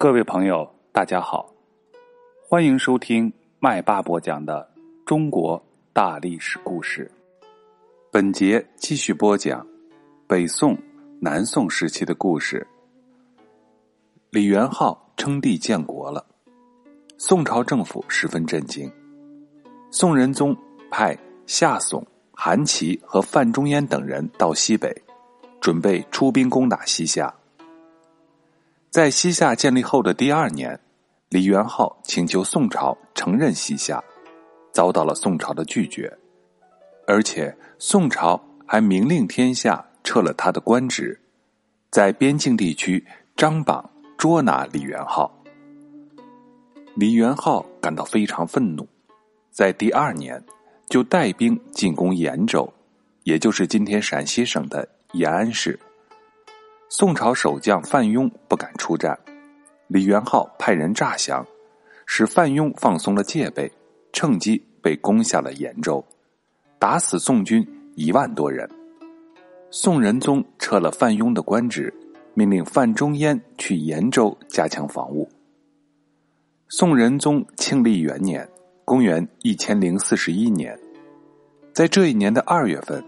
各位朋友，大家好，欢迎收听麦霸播讲的中国大历史故事。本节继续播讲北宋、南宋时期的故事。李元昊称帝建国了，宋朝政府十分震惊。宋仁宗派夏竦、韩琦和范仲淹等人到西北，准备出兵攻打西夏。在西夏建立后的第二年，李元昊请求宋朝承认西夏，遭到了宋朝的拒绝，而且宋朝还明令天下撤了他的官职，在边境地区张榜捉拿李元昊。李元昊感到非常愤怒，在第二年就带兵进攻延州，也就是今天陕西省的延安市。宋朝守将范雍不敢出战，李元昊派人诈降，使范雍放松了戒备，趁机被攻下了延州，打死宋军一万多人。宋仁宗撤了范雍的官职，命令范仲淹去延州加强防务。宋仁宗庆历元年（公元一千零四十一年），在这一年的二月份，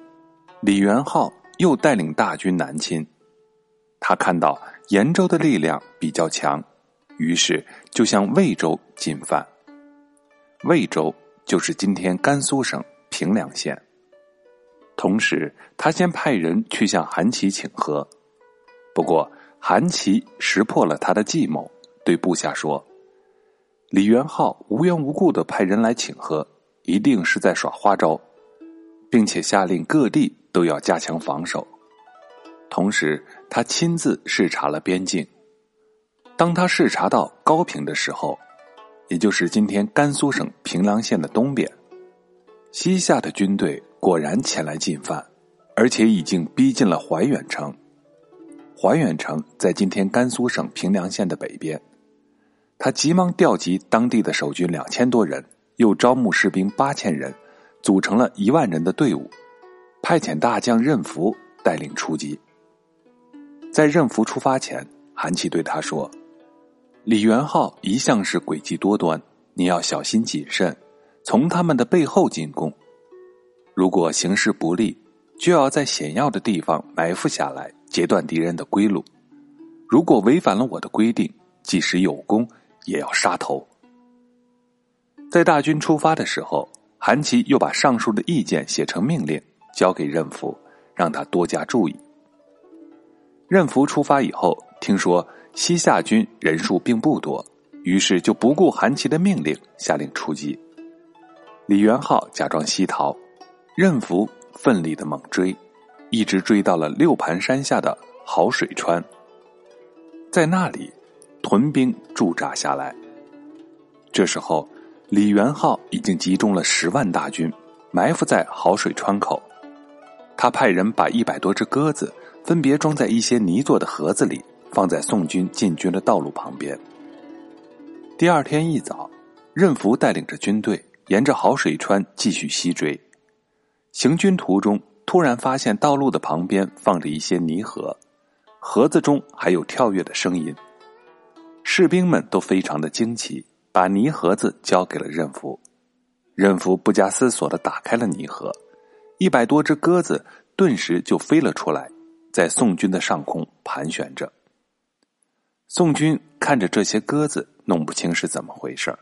李元昊又带领大军南侵。他看到延州的力量比较强，于是就向魏州进犯。魏州就是今天甘肃省平凉县。同时，他先派人去向韩琦请和，不过韩琦识破了他的计谋，对部下说：“李元昊无缘无故的派人来请和，一定是在耍花招，并且下令各地都要加强防守。”同时，他亲自视察了边境。当他视察到高平的时候，也就是今天甘肃省平凉县的东边，西夏的军队果然前来进犯，而且已经逼近了怀远城。怀远城在今天甘肃省平凉县的北边。他急忙调集当地的守军两千多人，又招募士兵八千人，组成了一万人的队伍，派遣大将任福带领出击。在任福出发前，韩琦对他说：“李元昊一向是诡计多端，你要小心谨慎，从他们的背后进攻。如果形势不利，就要在险要的地方埋伏下来，截断敌人的归路。如果违反了我的规定，即使有功，也要杀头。”在大军出发的时候，韩琦又把上述的意见写成命令，交给任福，让他多加注意。任福出发以后，听说西夏军人数并不多，于是就不顾韩琦的命令，下令出击。李元昊假装西逃，任福奋力的猛追，一直追到了六盘山下的好水川，在那里屯兵驻扎下来。这时候，李元昊已经集中了十万大军，埋伏在好水川口。他派人把一百多只鸽子。分别装在一些泥做的盒子里，放在宋军进军的道路旁边。第二天一早，任福带领着军队沿着好水川继续西追。行军途中，突然发现道路的旁边放着一些泥盒，盒子中还有跳跃的声音。士兵们都非常的惊奇，把泥盒子交给了任福。任福不加思索的打开了泥盒，一百多只鸽子顿时就飞了出来。在宋军的上空盘旋着。宋军看着这些鸽子，弄不清是怎么回事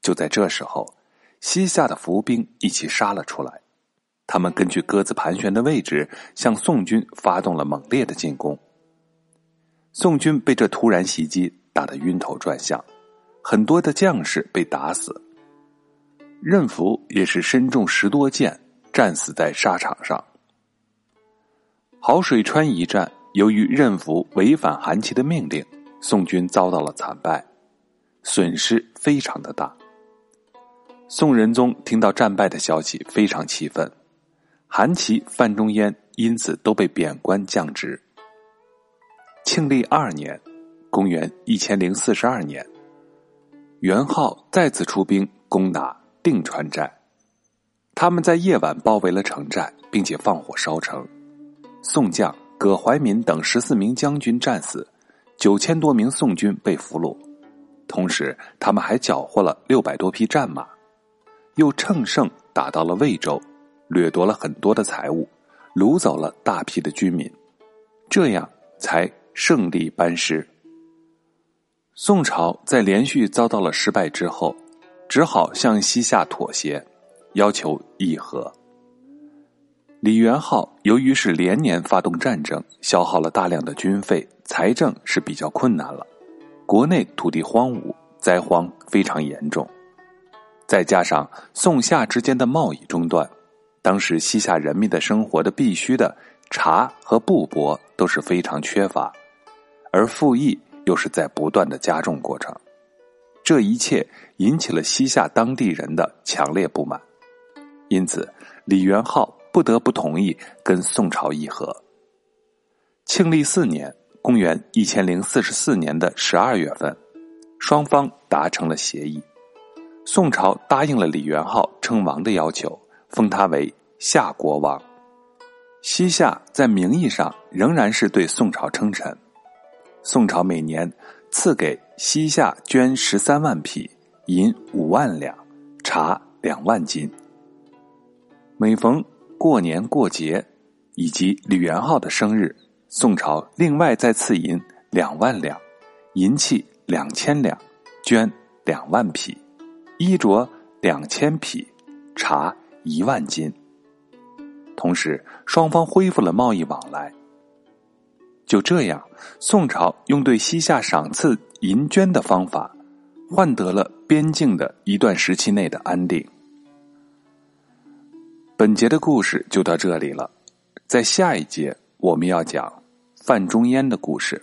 就在这时候，西夏的伏兵一起杀了出来。他们根据鸽子盘旋的位置，向宋军发动了猛烈的进攻。宋军被这突然袭击打得晕头转向，很多的将士被打死。任福也是身中十多箭，战死在沙场上。好水川一战，由于任福违反韩琦的命令，宋军遭到了惨败，损失非常的大。宋仁宗听到战败的消息，非常气愤，韩琦、范仲淹因此都被贬官降职。庆历二年（公元一千零四十二年），元昊再次出兵攻打定川寨，他们在夜晚包围了城寨，并且放火烧城。宋将葛怀民等十四名将军战死，九千多名宋军被俘虏，同时他们还缴获了六百多匹战马，又乘胜打到了魏州，掠夺了很多的财物，掳走了大批的居民，这样才胜利班师。宋朝在连续遭到了失败之后，只好向西夏妥协，要求议和。李元昊由于是连年发动战争，消耗了大量的军费，财政是比较困难了。国内土地荒芜，灾荒非常严重，再加上宋夏之间的贸易中断，当时西夏人民的生活的必须的茶和布帛都是非常缺乏，而赋役又是在不断的加重过程，这一切引起了西夏当地人的强烈不满，因此李元昊。不得不同意跟宋朝议和。庆历四年（公元一千零四十四年的十二月份），双方达成了协议。宋朝答应了李元昊称王的要求，封他为夏国王。西夏在名义上仍然是对宋朝称臣。宋朝每年赐给西夏绢十三万匹，银五万两，茶两万斤。每逢过年过节，以及李元昊的生日，宋朝另外再赐银两万两，银器两千两，绢两万匹，衣着两千匹，茶一万斤。同时，双方恢复了贸易往来。就这样，宋朝用对西夏赏赐银绢的方法，换得了边境的一段时期内的安定。本节的故事就到这里了，在下一节我们要讲范仲淹的故事。